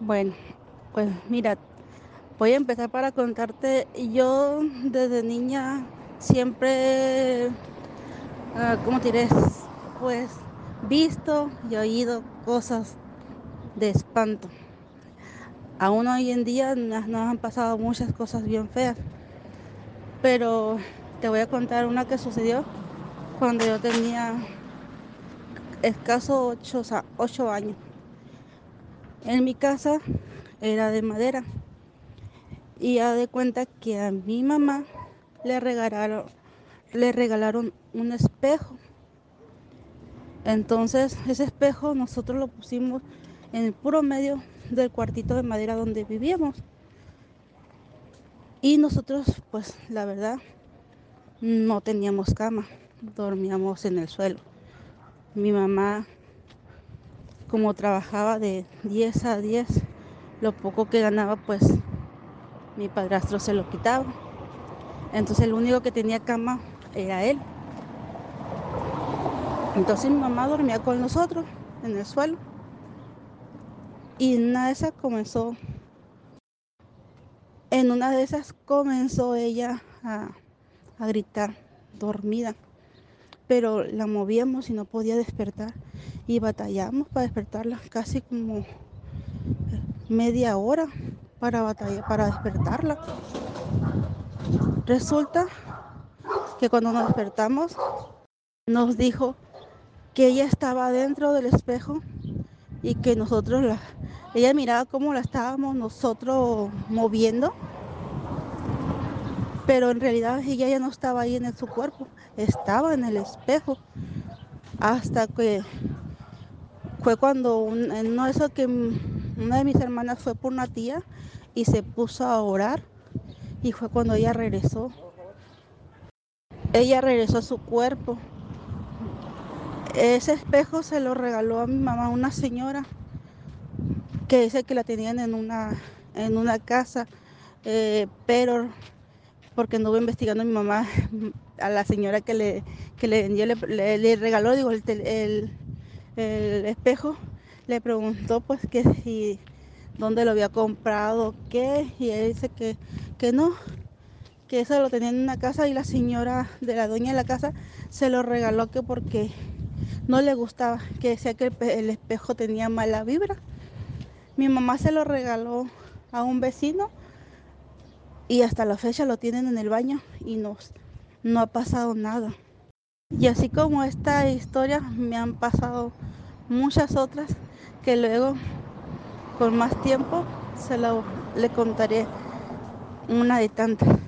Bueno, pues mira, voy a empezar para contarte. Yo desde niña siempre, uh, ¿cómo te? Pues visto y oído cosas de espanto. Aún hoy en día nos han pasado muchas cosas bien feas. Pero te voy a contar una que sucedió cuando yo tenía escaso 8 años. En mi casa era de madera. Y ya de cuenta que a mi mamá le regalaron, le regalaron un espejo. Entonces ese espejo nosotros lo pusimos en el puro medio del cuartito de madera donde vivíamos. Y nosotros, pues la verdad, no teníamos cama, dormíamos en el suelo. Mi mamá como trabajaba de 10 a 10, lo poco que ganaba, pues mi padrastro se lo quitaba. Entonces el único que tenía cama era él. Entonces mi mamá dormía con nosotros en el suelo. Y una de esas comenzó, en una de esas comenzó ella a, a gritar, dormida. Pero la movíamos y no podía despertar y batallamos para despertarla casi como media hora para batallar, para despertarla. Resulta que cuando nos despertamos nos dijo que ella estaba dentro del espejo y que nosotros la, ella miraba cómo la estábamos nosotros moviendo, pero en realidad ella ya no estaba ahí en su cuerpo, estaba en el espejo hasta que fue cuando en eso que una de mis hermanas fue por una tía y se puso a orar y fue cuando ella regresó. Ella regresó a su cuerpo. Ese espejo se lo regaló a mi mamá una señora que dice que la tenían en una, en una casa, eh, pero porque anduvo investigando a mi mamá, a la señora que le, que le, le, le regaló, digo, el, el el espejo, le preguntó pues que si dónde lo había comprado, qué, y él dice que, que no, que eso lo tenía en una casa y la señora de la dueña de la casa se lo regaló que porque no le gustaba, que decía que el, espejo tenía mala vibra. Mi mamá se lo regaló a un vecino y hasta la fecha lo tienen en el baño y no, no ha pasado nada. Y así como esta historia me han pasado muchas otras que luego con más tiempo se lo le contaré una de tantas.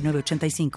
85